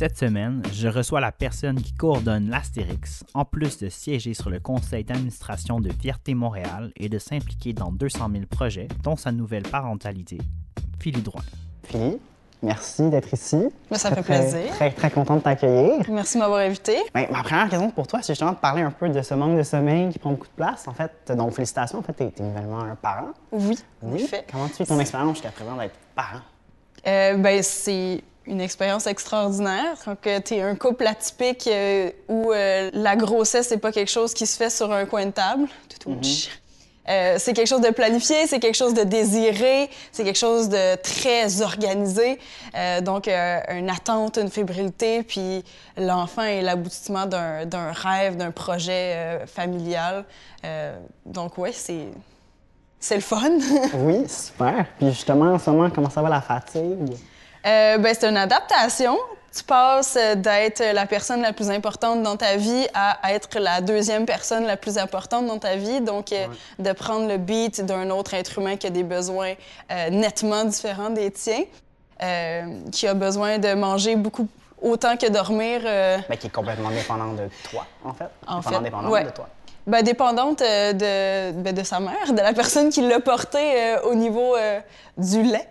Cette semaine, je reçois la personne qui coordonne l'Astérix, en plus de siéger sur le conseil d'administration de Fierté Montréal et de s'impliquer dans 200 000 projets, dont sa nouvelle parentalité, Philly Drouin. Philly, merci d'être ici. Mais ça Très, fait plaisir. Très, très, content de t'accueillir. Merci de m'avoir invité. Ben, ma première question pour toi, c'est justement de parler un peu de ce manque de sommeil qui prend beaucoup de place. En fait, donc félicitations, en fait, tu es, nouvellement un parent. Oui, en effet. Comment tu vis ton expérience jusqu'à présent d'être parent? Euh, ben, c'est une expérience extraordinaire. Quand tu es un couple atypique euh, où euh, la grossesse n'est pas quelque chose qui se fait sur un coin de table. Tout Euh, c'est quelque chose de planifié, c'est quelque chose de désiré, c'est quelque chose de très organisé. Euh, donc, euh, une attente, une fébrilité, puis l'enfant est l'aboutissement d'un rêve, d'un projet euh, familial. Euh, donc, ouais, c'est c'est le fun. Oui, super. Puis justement, en ce moment, comment ça va la fatigue? Euh, ben, c'est une adaptation. Tu passes euh, d'être la personne la plus importante dans ta vie à être la deuxième personne la plus importante dans ta vie. Donc, euh, de prendre le beat d'un autre être humain qui a des besoins euh, nettement différents des tiens, euh, qui a besoin de manger beaucoup autant que dormir. Ben, qui est complètement dépendant de toi, en fait. En fait, dépendante ouais. de toi. Ben, dépendante de, ben, de sa mère, de la personne qui l'a porté au niveau du lait.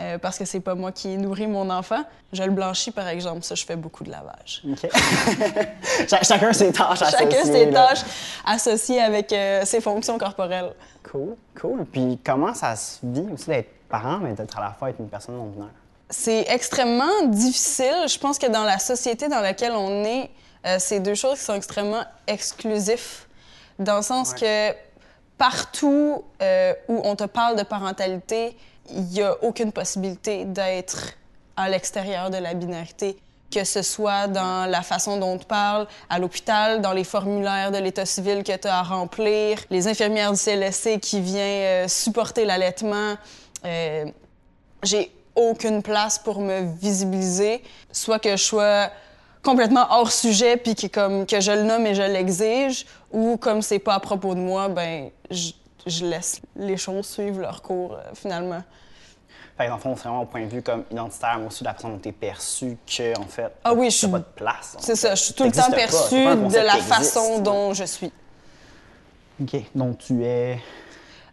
Euh, parce que c'est pas moi qui nourris mon enfant. Je le blanchis, par exemple. Ça, je fais beaucoup de lavage. OK. Cha- Chacun ses tâches Chacun associées, ses là. tâches associées avec euh, ses fonctions corporelles. Cool, cool. Puis comment ça se vit aussi d'être parent, mais d'être à la fois être une personne non-binaire? C'est extrêmement difficile. Je pense que dans la société dans laquelle on est, euh, c'est deux choses qui sont extrêmement exclusifs. Dans le sens que partout euh, où on te parle de parentalité, il n'y a aucune possibilité d'être à l'extérieur de la binarité. Que ce soit dans la façon dont on te parle, à l'hôpital, dans les formulaires de l'état civil que tu as à remplir, les infirmières du CLSC qui viennent euh, supporter l'allaitement. Euh, j'ai aucune place pour me visibiliser, soit que je sois complètement hors sujet puis que comme que je le nomme et je l'exige ou comme c'est pas à propos de moi, ben je, je laisse les choses suivre leur cours euh, finalement. Fait que dans le fond, c'est vraiment au point de vue comme identitaire, mais aussi de la façon dont tu es perçu que, en fait, Ah oui, je suis- pas de place. C'est ça, je suis tout le temps perçue de la façon dont je suis. OK, donc tu es...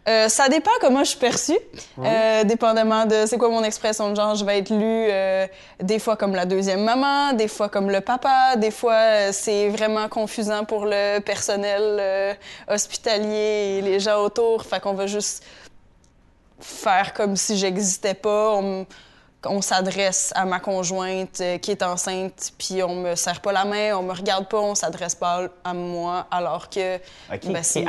Euh, ça dépend comment je suis perçue, Euh, dépendamment de c'est quoi mon expression de genre. Je vais être lue euh, des fois comme la deuxième maman, des fois comme le papa, des fois c'est vraiment confusant pour le personnel hospitalier et les gens autour. Fait qu'on va juste faire comme si j'existais pas. On, on s'adresse à ma conjointe euh, qui est enceinte, puis on me serre pas la main, on me regarde pas, on s'adresse pas à moi, alors que OK, ben, c'est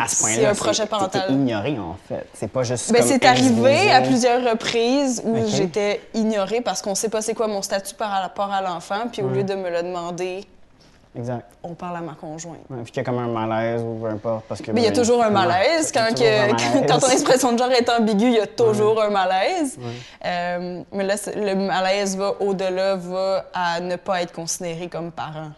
un projet parental. ignoré, en fait. C'est pas juste Ben, c'est arrivé à plusieurs reprises où j'étais ignorée parce qu'on sait pas c'est quoi mon statut par rapport à l'enfant, puis au lieu de me le demander, Exact. on parle à ma conjointe. Ouais, puis qu'il y a comme un malaise ou peu importe, parce que... Mais il y a ben, toujours un malaise. Quand, toujours un que- malaise. quand ton expression de genre est ambiguë, il y a toujours un malaise. Euh, mais là, le malaise va au-delà, va à ne pas être considéré comme parent.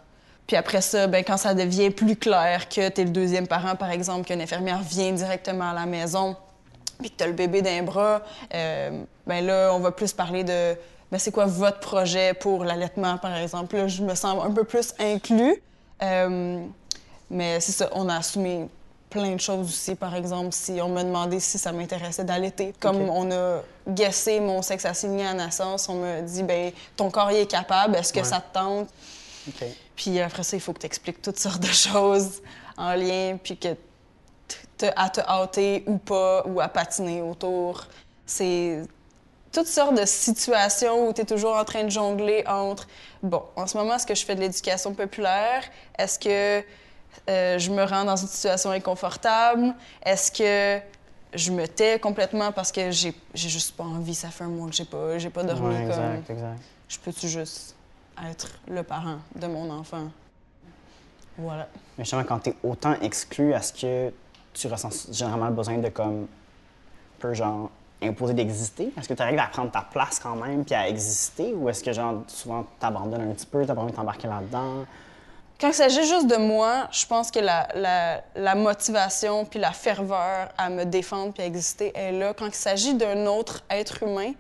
Puis après ça, ben, quand ça devient plus clair que tu es le deuxième parent, par exemple, qu'une infirmière vient directement à la maison, puis que tu as le bébé d'un bras, euh, ben là, on va plus parler de ben, c'est quoi votre projet pour l'allaitement, par exemple? Là, je me sens un peu plus inclus. Euh, mais c'est ça, on a assumé plein de choses aussi. Par exemple, si on m'a demandé si ça m'intéressait d'allaiter, comme on a guessé mon sexe assigné à naissance, on m'a dit ben ton corps y est capable, est-ce que Ouais. ça te tente? Puis après ça, il faut que tu expliques toutes sortes de choses en lien, puis que à te hâter ou pas, ou à patiner autour. C'est toutes sortes de situations où tu es toujours en train de jongler entre, bon, en ce moment, est-ce que je fais de l'éducation populaire? Est-ce que euh, je me rends dans une situation inconfortable? Est-ce que je me tais complètement parce que j'ai j'ai juste pas envie, ça fait un mois que j'ai pas, j'ai pas dormi Ouais, comme exact, exact. je peux-tu juste être le parent de mon enfant? Voilà. Mais justement, quand tu es autant exclu, est-ce que tu ressens généralement le besoin de comme peu genre imposer d'exister? Est-ce que tu arrives à prendre ta place quand même puis à exister ou est-ce que genre souvent t'abandonnes un petit peu, t'as pas envie de t'embarquer là-dedans? Quand il s'agit juste de moi, je pense que la, la- la motivation puis la ferveur à me défendre puis à exister est là. Quand il s'agit d'un autre être humain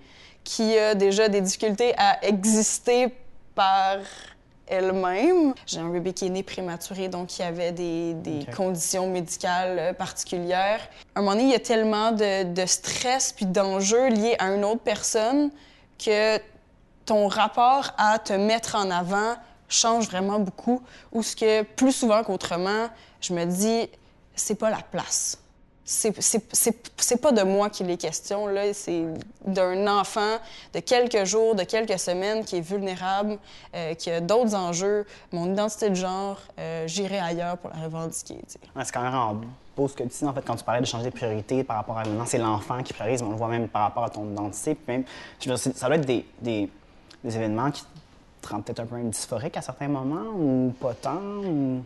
qui a déjà des difficultés à exister par elle-même. J'ai un bébé qui est né prématuré, donc il y avait des, des conditions médicales euh, particulières. À un moment donné, il y a tellement de, de stress puis d'enjeux liés à une autre personne que ton rapport à te mettre en avant change vraiment beaucoup. Ou ce que plus souvent qu'autrement, je me dis, c'est pas la place. C'est- pas de moi qu'il est question, là. C'est d'un enfant de quelques jours, de quelques semaines qui est vulnérable, euh, qui a d'autres enjeux. Mon identité de genre, euh, j'irai ailleurs pour la revendiquer. Ouais, c'est quand même beau ce que tu dis, en fait, quand tu parlais de changer de priorité par rapport à maintenant, c'est l'enfant qui priorise, mais on le voit même par rapport à ton identité. Puis même, je veux dire, c'est- ça doit être des, des- des événements qui te rendent peut-être un peu dysphorique à certains moments, ou pas tant, ou...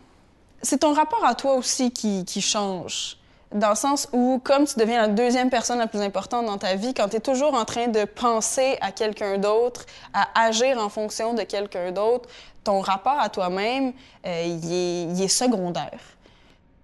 c'est ton rapport à toi aussi qui, qui change. Dans le sens où, comme tu deviens la deuxième personne la plus importante dans ta vie, quand tu es toujours en train de penser à quelqu'un d'autre, à agir en fonction de quelqu'un d'autre, ton rapport à toi-même, euh, il, est, secondaire.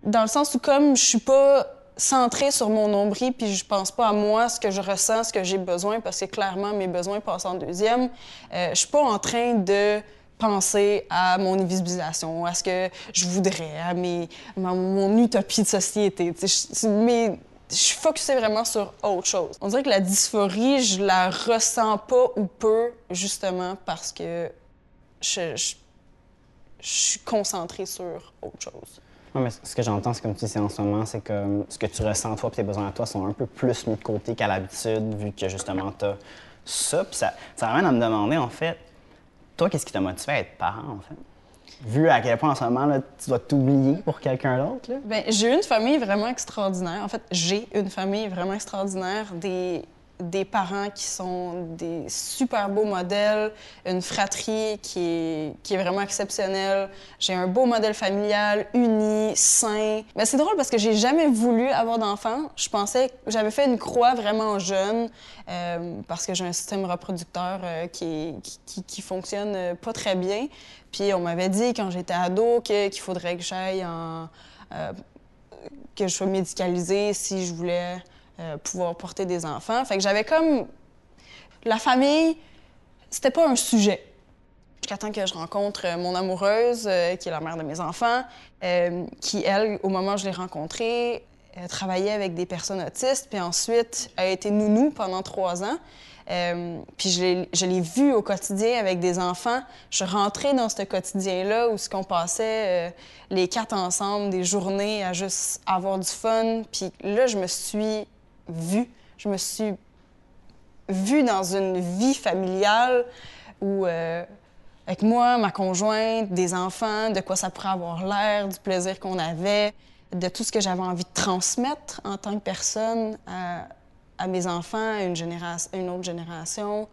Dans le sens où, comme je suis pas centrée sur mon nombril, puis je pense pas à moi, ce que je ressens, ce que j'ai besoin, parce que clairement, mes besoins passent en deuxième, euh, je suis pas en train de penser à mon invisibilisation, à ce que je voudrais, à mes, mon utopie de société. Je- Mais je suis focusée vraiment sur autre chose. On dirait que la dysphorie, je la ressens pas ou peu, justement parce que je, suis concentrée sur autre chose. Ouais, mais ce que j'entends, c'est comme tu dis en ce moment, c'est que ce que tu ressens toi et tes besoins à toi sont un peu plus mis de côté qu'à l'habitude, vu que justement tu as ça. Puis ça, ça à me demander, en fait, toi, qu'est-ce qui t'a motivé à être parent, en fait? Vu à quel point en ce moment, là, tu dois t'oublier pour quelqu'un d'autre. Ben, j'ai une famille vraiment extraordinaire. En fait, j'ai une famille vraiment extraordinaire, des, des parents qui sont des super beaux modèles, une fratrie qui est, qui est vraiment exceptionnelle. J'ai un beau modèle familial, uni, sain. Mais c'est drôle parce que j'ai jamais voulu avoir d'enfants. Je pensais que j'avais fait une croix vraiment jeune euh, parce que j'ai un système reproducteur euh, qui, qui, fonctionne euh, pas très bien. Puis on m'avait dit quand j'étais ado qu'il faudrait que j'aille en que je sois médicalisée si je voulais euh, pouvoir porter des enfants. Fait que j'avais comme la famille, c'était pas un sujet. Jusqu'à temps que je rencontre euh, mon amoureuse, euh, qui est la mère de mes enfants, qui, elle, au moment où je l'ai rencontrée, travaillait avec des personnes autistes, puis ensuite a été nounou pendant trois ans. Puis je l'ai- je l'ai vu au quotidien avec des enfants. Je rentrée dans ce quotidien-là où ce qu'on passait les quatre ensemble, des journées à juste avoir du fun. Puis là, je me suis vue. Je me suis vue dans une vie familiale où, euh, avec moi, ma conjointe, des enfants, de quoi ça pourrait avoir l'air, du plaisir qu'on avait, de tout ce que j'avais envie de transmettre en tant que personne à, mes enfants, à une, génération, une autre génération.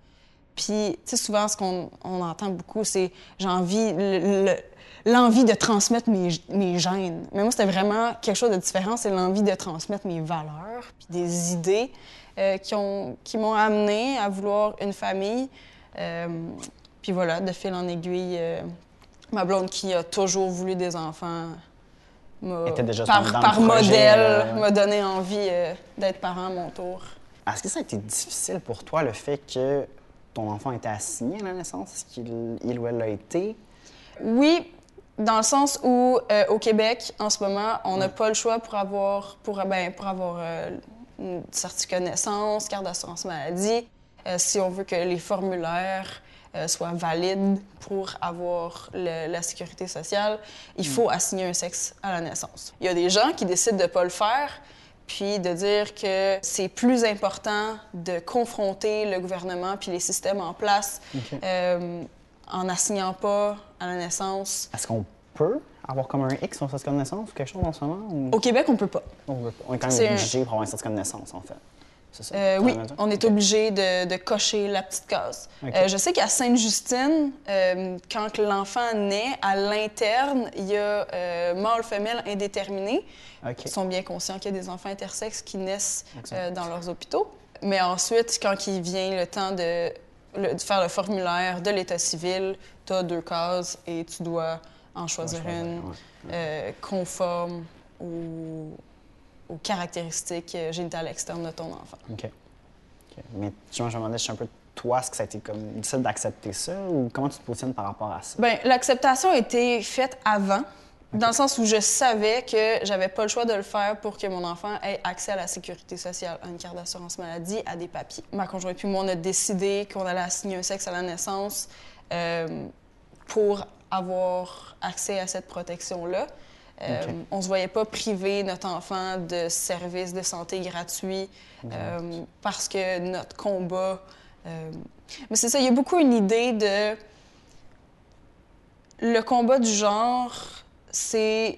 Puis, tu sais, souvent, ce qu'on on entend beaucoup, c'est j'ai envie, le- l'envie de transmettre mes, mes gènes. Mais moi, c'était vraiment quelque chose de différent, c'est l'envie de transmettre mes valeurs, puis des idées euh, qui ont- qui m'ont amené à vouloir une famille. Euh, puis voilà, de fil en aiguille, euh, ma blonde qui a toujours voulu des enfants m'a, était déjà par, dans par projet, modèle, m'a donné envie d'être parent à mon tour. Est-ce que ça a été difficile pour toi, le fait que ton enfant était assigné à la naissance? Est-ce qu'il il ou elle l'a été? Oui, dans le sens où euh, au Québec, en ce moment, on n'a pas le choix pour avoir, pour, ben, pour avoir euh, une certificat de naissance, carte d'assurance maladie, euh, si on veut que les formulaires soient valides pour avoir le- la sécurité sociale, il faut assigner un sexe à la naissance. Il y a des gens qui décident de ne pas le faire, puis de dire que c'est plus important de confronter le gouvernement puis les systèmes en place. En n'assignant pas à la naissance. Est-ce qu'on peut avoir comme un X sur un certificat de naissance ou quelque chose en ce moment? ou- Au Québec, on peut pas. On, veut pas? On est quand même un- obligé pour avoir un certificat de naissance, en fait. Ça? Euh, oui, on est obligé de, de cocher la petite case. Euh, je sais qu'à Sainte-Justine, euh, quand l'enfant naît, à l'interne, il y a mâle-femelle indéterminé. OK. Ils sont bien conscients qu'il y a des enfants intersexes qui naissent dans leurs hôpitaux. Mais ensuite, quand il vient le temps de, le- de faire le formulaire de l'état civil, tu as deux cases et tu dois en choisir une ouais. euh, conforme aux, aux caractéristiques génitales externes de ton enfant. OK. OK. Mais tu vois, je me demandais, je suis un peu toi, est-ce que ça a été comme difficile d'accepter ça ou comment tu te positionnes par rapport à ça? Bien, l'acceptation a été faite avant, dans le sens où je savais que j'avais pas le choix de le faire pour que mon enfant ait accès à la sécurité sociale, à une carte d'assurance maladie, à des papiers. Ma conjointe puis moi, on a décidé qu'on allait assigner un sexe à la naissance euh, pour avoir accès à cette protection-là. Euh. On se voyait pas priver notre enfant de services de santé gratuits euh, parce que notre combat. Mais c'est ça, il y a beaucoup une idée de. Le combat du genre, c'est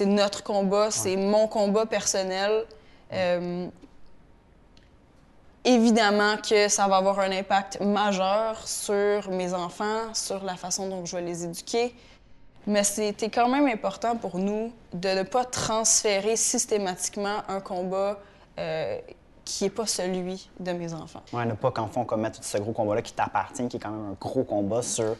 notre combat, c'est mon combat personnel. Euh, évidemment que ça va avoir un impact majeur sur mes enfants, sur la façon dont je vais les éduquer. Mais c'était quand même important pour nous de ne pas transférer systématiquement un combat euh, qui n'est pas celui de mes enfants. Ouais, ne pas qu'en fond comme mettre tout ce gros combat-là qui t'appartient, qui est quand même un gros combat sur.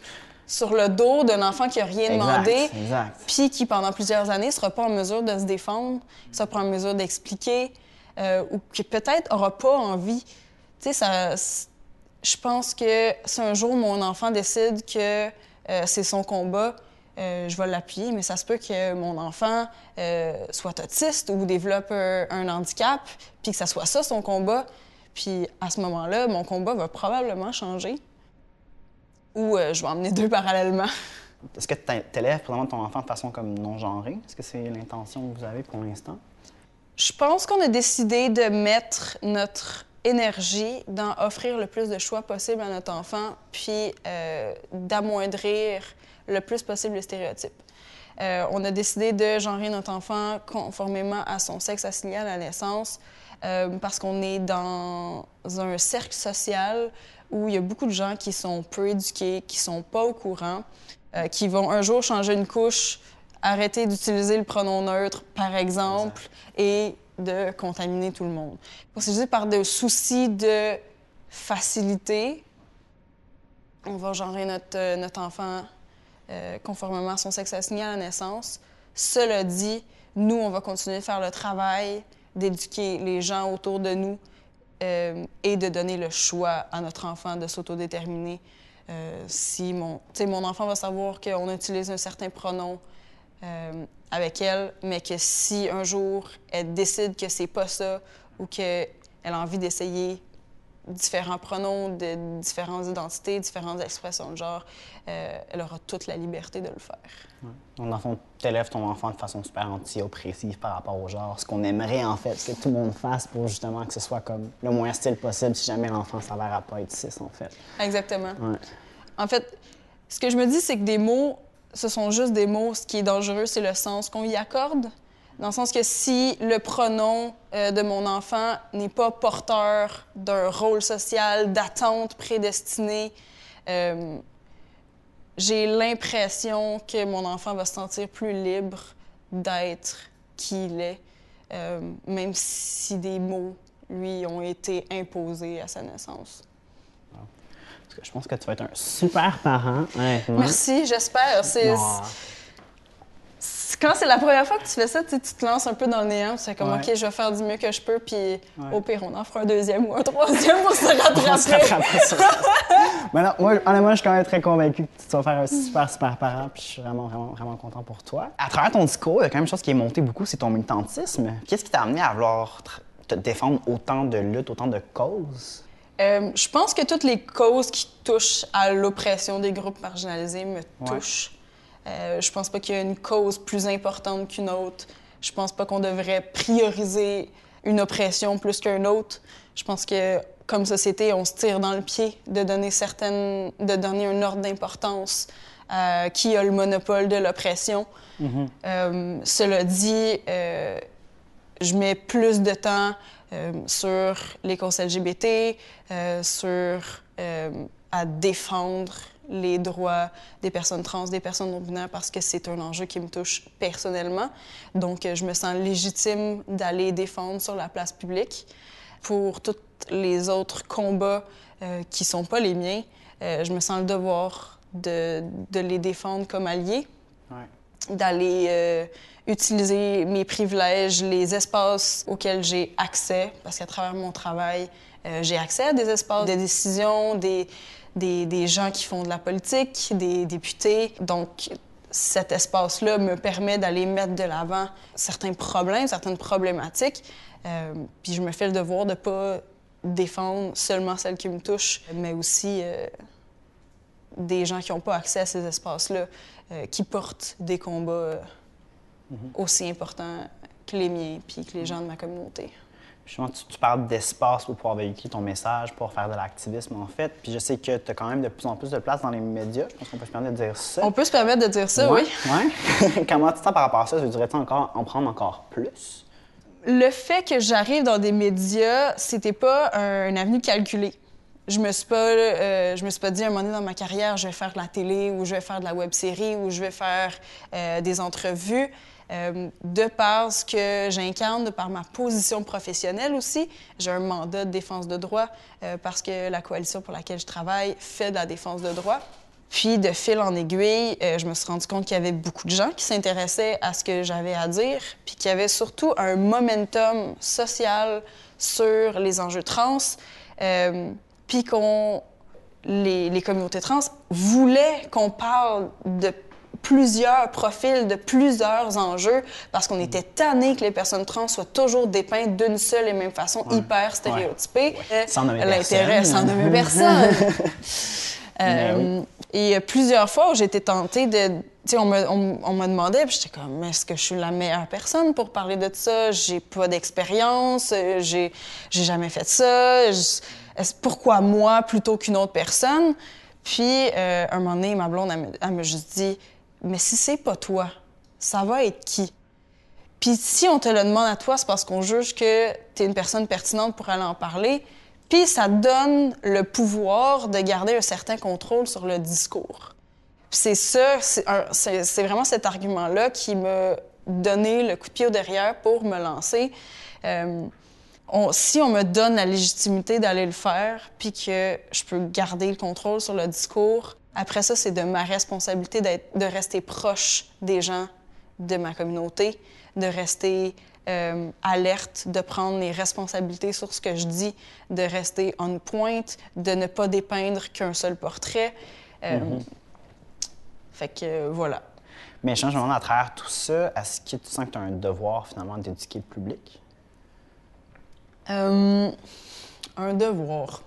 Sur le dos d'un enfant qui n'a rien demandé, exact. puis qui, pendant plusieurs années, ne sera pas en mesure de se défendre, ne sera pas en mesure d'expliquer, euh, ou qui peut-être n'aura pas envie. Tu sais, ça. Je pense que si un jour mon enfant décide que euh, c'est son combat, euh, je vais l'appuyer, mais ça se peut que mon enfant soit autiste ou développe un, un handicap, puis que ça soit ça son combat. Puis à ce moment-là, mon combat va probablement changer. Ou euh, je vais emmener deux parallèlement. Est-ce que tu élèves présentement ton enfant de façon comme non genrée? Est-ce que c'est l'intention que vous avez pour l'instant? Je pense qu'on a décidé de mettre notre énergie dans offrir le plus de choix possible à notre enfant, puis euh, d'amoindrir le plus possible les stéréotypes. Euh, on a décidé de genrer notre enfant conformément à son sexe assigné à la naissance euh, parce qu'on est dans un cercle social où il y a beaucoup de gens qui sont peu éduqués, qui sont pas au courant, euh, qui vont un jour changer une couche, arrêter d'utiliser le pronom neutre, par exemple, et de contaminer tout le monde. Pour se dire par des soucis de facilité, on va genrer notre, euh, notre enfant euh, conformément à son sexe assigné à la naissance. Cela dit, nous, on va continuer de faire le travail d'éduquer les gens autour de nous euh, et de donner le choix à notre enfant de s'autodéterminer. Euh, si mon, mon enfant va savoir qu'on utilise un certain pronom euh, avec elle, mais que si un jour elle décide que c'est pas ça ou qu'elle a envie d'essayer différents pronoms de différentes identités, différentes expressions de genre, elle aura toute la liberté de le faire. Donc, dans le fond, tu élèves ton enfant de façon super anti-oppressive par rapport au genre, ce qu'on aimerait en fait, ce que tout le monde fasse pour justement que ce soit comme le moins style possible si jamais l'enfant s'avère à pas être cis en fait. Exactement. Ouais. En fait, ce que je me dis, c'est que des mots, ce sont juste des mots. Ce qui est dangereux, c'est le sens qu'on y accorde. Dans le sens que si le pronom euh, de mon enfant n'est pas porteur d'un rôle social, d'attente prédestinée, euh, j'ai l'impression que mon enfant va se sentir plus libre d'être qui il est, euh, même si des mots lui ont été imposés à sa naissance. Parce que je pense que tu vas être un super parent. Merci, j'espère. C'est, Ah. C'est- quand c'est la première fois que tu fais ça, tu te lances un peu dans le néant. Tu fais comme, Ouais. OK, je vais faire du mieux que je peux, puis Ouais. au pire, on en fera un deuxième ou un troisième pour se On se rattraper. rattrape sur ça. Mais non, moi, honnêtement, je suis quand même très convaincu que tu vas faire un super, super parent, puis je suis vraiment, vraiment, vraiment content pour toi. À travers ton discours, il y a quand même une chose qui est montée beaucoup, c'est ton militantisme. Qu'est-ce qui t'a amené à vouloir te défendre autant de luttes, autant de causes? Euh, je pense que toutes les causes qui touchent à l'oppression des groupes marginalisés me Ouais. Euh, je pense pas qu'il y a une cause plus importante qu'une autre. Je pense pas qu'on devrait prioriser une oppression plus qu'une autre. Je pense que comme société, on se tire dans le pied de donner certaines, de donner un ordre d'importance à qui a le monopole de l'oppression. Euh, cela dit, euh, je mets plus de temps euh, sur les causes LGBT, euh, sur euh, à défendre les droits des personnes trans, des personnes non-binaires, parce que c'est un enjeu qui me touche personnellement. Donc, euh, je me sens légitime d'aller défendre sur la place publique. Pour tous les autres combats euh, qui sont pas les miens, euh, je me sens le devoir de, de les défendre comme alliés. Ouais. d'aller euh, utiliser mes privilèges, les espaces auxquels j'ai accès, parce qu'à travers mon travail, j'ai accès à des espaces de décision, des, des, des, gens qui font de la politique, des députés. Donc, cet espace-là me permet d'aller mettre de l'avant certains problèmes, certaines problématiques. Euh, puis je me fais le devoir de ne pas défendre seulement celles qui me touchent, mais aussi euh, des gens qui n'ont pas accès à ces espaces-là, euh, qui portent des combats mm-hmm. aussi importants que les miens, puis que les gens de ma communauté. Justement, tu, tu parles d'espace pour pouvoir véhiculer ton message, pour faire de l'activisme, en fait. Puis je sais que tu as quand même de plus en plus de place dans les médias. Je pense qu'on peut se permettre de dire ça. On peut se permettre de dire ça, ouais, oui. Oui. Comment tu te sens par rapport à ça? Je dirais-tu encore en prendre encore plus? Le fait que j'arrive dans des médias, c'était pas un, avenue calculée. Je me suis pas, euh, je me suis pas dit à un moment donné dans ma carrière, je vais faire de la télé ou je vais faire de la web série ou je vais faire euh, des entrevues. Euh, de par ce que j'incarne, de par ma position professionnelle aussi, j'ai un mandat de défense de droit euh, parce que la coalition pour laquelle je travaille fait de la défense de droit. Puis, de fil en aiguille, euh, je me suis rendu compte qu'il y avait beaucoup de gens qui s'intéressaient à ce que j'avais à dire, puis qu'il y avait surtout un momentum social sur les enjeux trans, euh, puis qu'on les, les communautés trans voulaient qu'on parle de plusieurs profils, de plusieurs enjeux, parce qu'on était tanné que les personnes trans soient toujours dépeintes d'une seule et même façon, Ouais. hyper stéréotypée. Ouais. Euh, Sans nommer L'intérêt, personne. sans nommer personne. Euh, Et euh, plusieurs fois où j'étais tentée de. Tu sais, on me, on, on me demandait, puis j'étais comme, est-ce que je suis la meilleure personne pour parler de ça? J'ai pas d'expérience, euh, j'ai jamais fait ça. Pourquoi moi plutôt qu'une autre personne? Puis, euh, un moment donné, ma blonde, elle me, juste dit, mais si c'est pas toi, ça va être qui? Puis si on te le demande à toi, c'est parce qu'on juge que tu es une personne pertinente pour aller en parler. Puis ça donne le pouvoir de garder un certain contrôle sur le discours. Puis c'est ça, c'est vraiment cet argument-là qui m'a donné le coup de pied au derrière pour me lancer. Euh, on- si on me donne la légitimité d'aller le faire, puis que je peux garder le contrôle sur le discours, après ça, c'est de ma responsabilité de rester proche des gens de ma communauté, de rester euh, alerte, de prendre les responsabilités sur ce que je dis, de rester on pointe, de ne pas dépeindre qu'un seul portrait. Euh, Fait que euh, voilà. Mais je me demande à travers tout ça, est-ce que tu sens que tu as un devoir finalement d'éduquer le public? Euh, un devoir.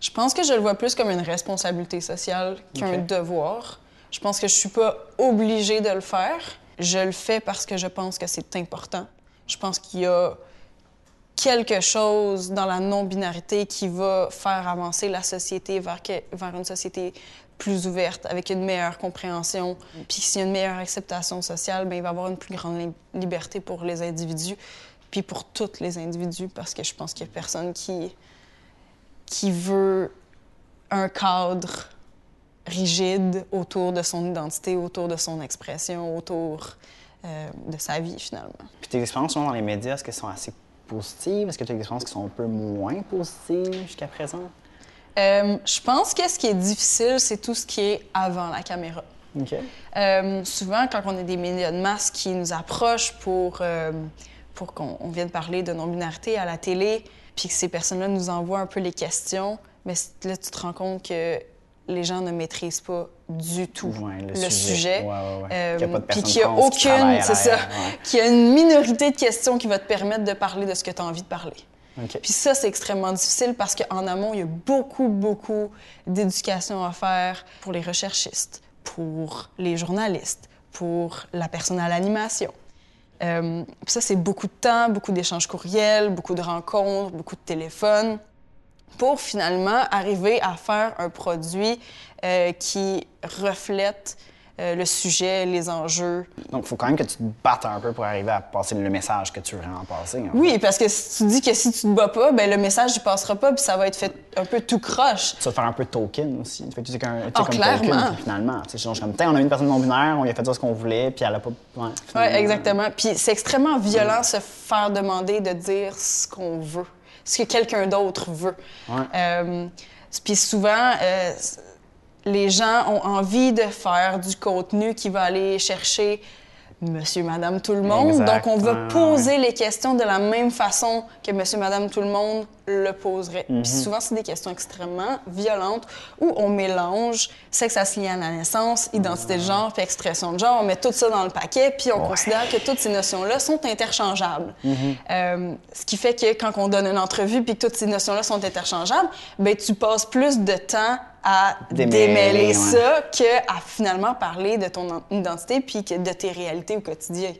Je pense que je le vois plus comme une responsabilité sociale qu'un devoir. Je pense que je suis pas obligée de le faire. Je le fais parce que je pense que c'est important. Je pense qu'il y a quelque chose dans la non-binarité qui va faire avancer la société vers, que- vers une société plus ouverte, avec une meilleure compréhension. Puis s'il y a une meilleure acceptation sociale, bien, il va y avoir une plus grande li- liberté pour les individus, puis pour tous les individus, parce que je pense qu'il n'y a personne qui, qui veut un cadre rigide autour de son identité, autour de son expression, autour euh, de sa vie, finalement. Puis tes expériences dans les médias, est-ce qu'elles sont assez positives? Est-ce que tu as des expériences qui sont un peu moins positives jusqu'à présent? Euh, je pense que ce qui est difficile, c'est tout ce qui est avant la caméra. OK. Euh, souvent, quand on a des médias de masse qui nous approchent pour, pour qu'on on vienne parler de non-binarité à la télé, puis que ces personnes-là nous envoient un peu les questions, mais là, tu te rends compte que les gens ne maîtrisent pas du tout Ouais, le le, sujet. sujet. Ouais, ouais, ouais. Euh, Qu'il y a pas de puis qu'il y a aucune, c'est ça, qu'il y a une minorité de questions qui va te permettre de parler de ce que tu as envie de parler. OK. Puis ça, c'est extrêmement difficile parce qu'en amont, il y a beaucoup, beaucoup d'éducation à faire pour les recherchistes, pour les journalistes, pour la personne à l'animation. Euh, ça, c'est beaucoup de temps, beaucoup d'échanges courriels, beaucoup de rencontres, beaucoup de téléphones pour finalement arriver à faire un produit euh, qui reflète euh, le sujet, les enjeux, Donc, il faut quand même que tu te battes un peu pour arriver à passer le message que tu veux vraiment passer. en Oui, parce que si tu dis que si tu te bats pas, ben le message ne passera pas, puis ça va être fait un peu tout croche. Tu vas te faire un peu de token aussi. Fait que tu sais sais, Ah, comme clairement. token, finalement. Tu sais, comme, Tiens, on a une personne non-binaire, on lui a fait dire ce qu'on voulait, puis elle a pas. Ouais, Oui, finalement. exactement. Puis c'est extrêmement violent se faire demander de dire ce qu'on veut, ce que quelqu'un d'autre veut. Ouais. Euh, puis souvent, euh, les gens ont envie de faire du contenu qui va aller chercher monsieur, madame, tout le monde. Exact. Donc, on va poser les questions de la même façon que monsieur, madame, tout le monde le poserait. Mhm. Puis souvent, c'est des questions extrêmement violentes où on mélange sexe assigné à la naissance, identité de genre, puis expression de genre. On met tout ça dans le paquet, puis on Ouais. Mhm. considère que toutes ces notions-là sont interchangeables. Euh, ce qui fait que quand on donne une entrevue, puis que toutes ces notions-là sont interchangeables, ben tu passes plus de temps à Démêler, démêler ouais. ça que à finalement parler de ton en- identité puis que de tes réalités au quotidien.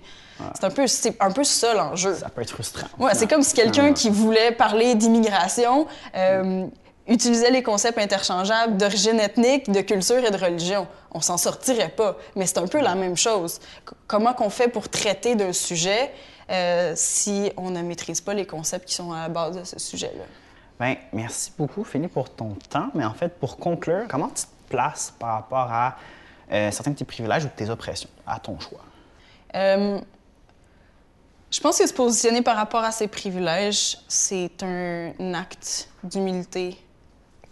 C'est un peu, c'est un peu ça l'enjeu. Ça peut être frustrant. Ouais, c'est comme si quelqu'un qui voulait parler d'immigration euh, utilisait les concepts interchangeables d'origine ethnique, de culture et de religion. On s'en sortirait pas, mais c'est un peu la même chose. C- comment qu'on fait pour traiter d'un sujet euh, si on ne maîtrise pas les concepts qui sont à la base de ce sujet-là? Ben, merci beaucoup, Philippe, pour ton temps. Mais en fait, pour conclure, comment tu te places par rapport à euh, certains de tes privilèges ou de tes oppressions, à ton choix? Euh, je pense que se positionner par rapport à ses privilèges, c'est un acte d'humilité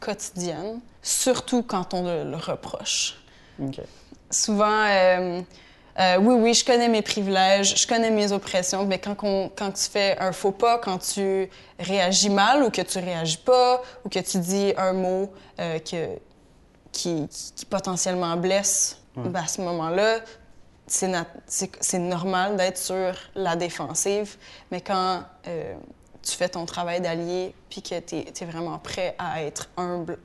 quotidienne, surtout quand on le, le reproche. OK. Souvent, euh, euh, oui, oui, je connais mes privilèges, je connais mes oppressions, mais quand, on- quand tu fais un faux pas, quand tu réagis mal ou que tu réagis pas, ou que tu dis un mot euh, que, qui, qui- potentiellement blesse, ben, à ce moment-là, c'est normal d'être sur la défensive, mais quand euh, tu fais ton travail d'allié puis que tu es, vraiment prêt à être humble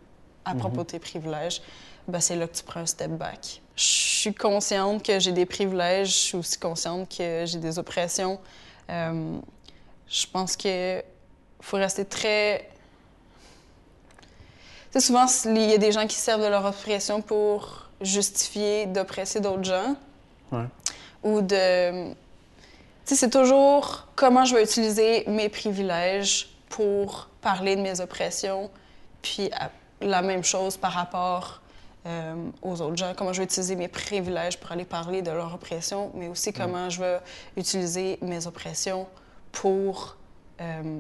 à propos de tes privilèges, ben, c'est là que tu prends un step back. Je suis consciente que j'ai des privilèges, je suis aussi consciente que j'ai des oppressions. Euh, je pense que faut rester très tu sais, souvent, il y a des gens qui servent de leur oppression pour justifier d'oppresser d'autres gens. Ouais. Ou de. Tu sais, c'est toujours comment je vais utiliser mes privilèges pour parler de mes oppressions, puis la même chose par rapport euh, aux autres gens. Comment je vais utiliser mes privilèges pour aller parler de leur oppression, mais aussi comment je vais utiliser mes oppressions pour euh,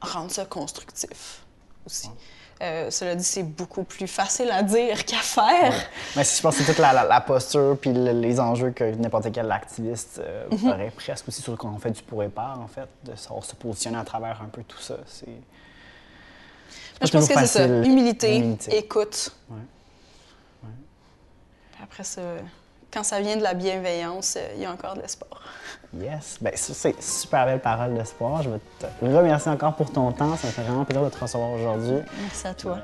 rendre ça constructif aussi. Euh, cela dit, c'est beaucoup plus facile à dire qu'à faire. Mais je pense que c'est toute la, la- la posture puis le- les enjeux que n'importe quel activiste euh, Mhm. aurait presque aussi sur quand on fait du pour et par, en fait, de savoir se positionner à travers un peu tout ça. C'est. Je pense que c'est ça. Humilité, Humilité. écoute. Ouais. Après ça, quand ça vient de la bienveillance, euh, il y a encore de l'espoir. Yes. Ben, ça, c'est super belle parole d'espoir. Je veux te remercier encore pour ton temps. Ça me fait vraiment plaisir de te recevoir aujourd'hui. Merci à toi.